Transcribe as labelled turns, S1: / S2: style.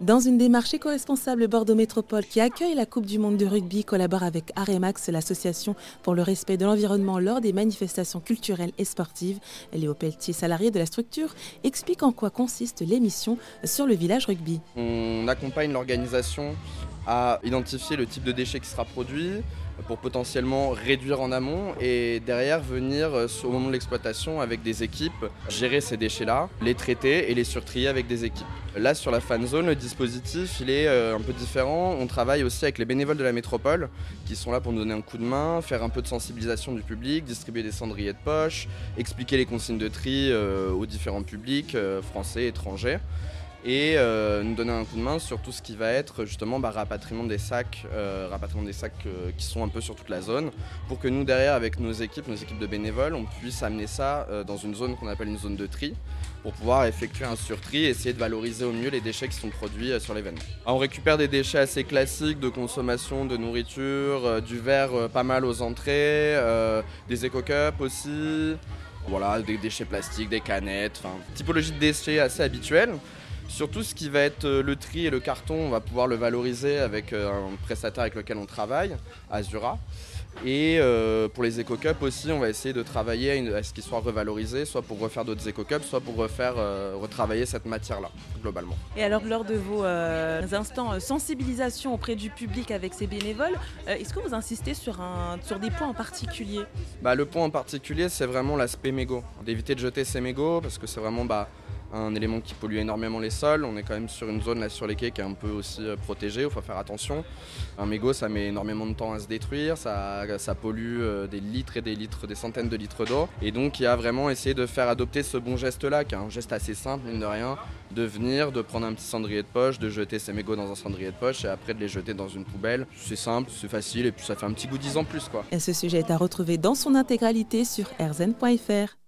S1: Dans une démarche éco-responsable, Bordeaux Métropole, qui accueille la Coupe du Monde de rugby, collabore avec Aremax, l'association pour le respect de l'environnement lors des manifestations culturelles et sportives. Léo Pelletier, salarié de la structure, explique en quoi consiste l'émission sur le village rugby.
S2: On accompagne l'organisation à identifier le type de déchets qui sera produit, pour potentiellement réduire en amont et derrière venir euh, au moment de l'exploitation avec des équipes gérer ces déchets-là, les traiter et les surtrier avec des équipes. Là sur la fan zone, le dispositif il est euh, un peu différent. On travaille aussi avec les bénévoles de la métropole qui sont là pour nous donner un coup de main, faire un peu de sensibilisation du public, distribuer des cendriers de poche, expliquer les consignes de tri euh, aux différents publics, français, étrangers et euh, nous donner un coup de main sur tout ce qui va être justement bah, rapatriement des sacs, euh, rapatriement des sacs euh, qui sont un peu sur toute la zone, pour que nous derrière avec nos équipes, nos équipes de bénévoles, on puisse amener ça dans une zone qu'on appelle une zone de tri, pour pouvoir effectuer un surtri et essayer de valoriser au mieux les déchets qui sont produits sur l'événement. On récupère des déchets assez classiques de consommation, de nourriture, du verre pas mal aux entrées, des éco-cups aussi. Voilà, des déchets plastiques, des canettes, typologie de déchets assez habituelle. Surtout ce qui va être euh, le tri et le carton, on va pouvoir le valoriser avec euh, un prestataire avec lequel on travaille, Azura. Et euh, pour les éco-cups aussi, on va essayer de travailler à, ce qu'ils soient revalorisés, soit pour refaire d'autres éco-cups, soit pour refaire, retravailler cette matière-là, globalement.
S1: Et alors, lors de vos instants sensibilisation auprès du public avec ces bénévoles, est-ce que vous insistez sur, un, sur des points en particulier?
S2: Bah, Le point en particulier, c'est vraiment l'aspect mégot. D'éviter de jeter ces mégots, parce que c'est vraiment... Bah, un élément qui pollue énormément les sols. On est quand même sur une zone là sur les quais qui est un peu aussi euh, protégée, il faut faire attention. Un mégot ça met énormément de temps à se détruire, ça, pollue euh, des litres et des litres, des centaines de litres d'eau. Et donc il y a vraiment essayé de faire adopter ce bon geste là, qui est un geste assez simple, mine de rien, de venir, de prendre un petit cendrier de poche, de jeter ces mégots dans un cendrier de poche et après de les jeter dans une poubelle. C'est simple, c'est facile et puis ça fait un petit goût 10 en plus quoi.
S1: Et ce sujet est à retrouver dans son intégralité sur rzn.fr.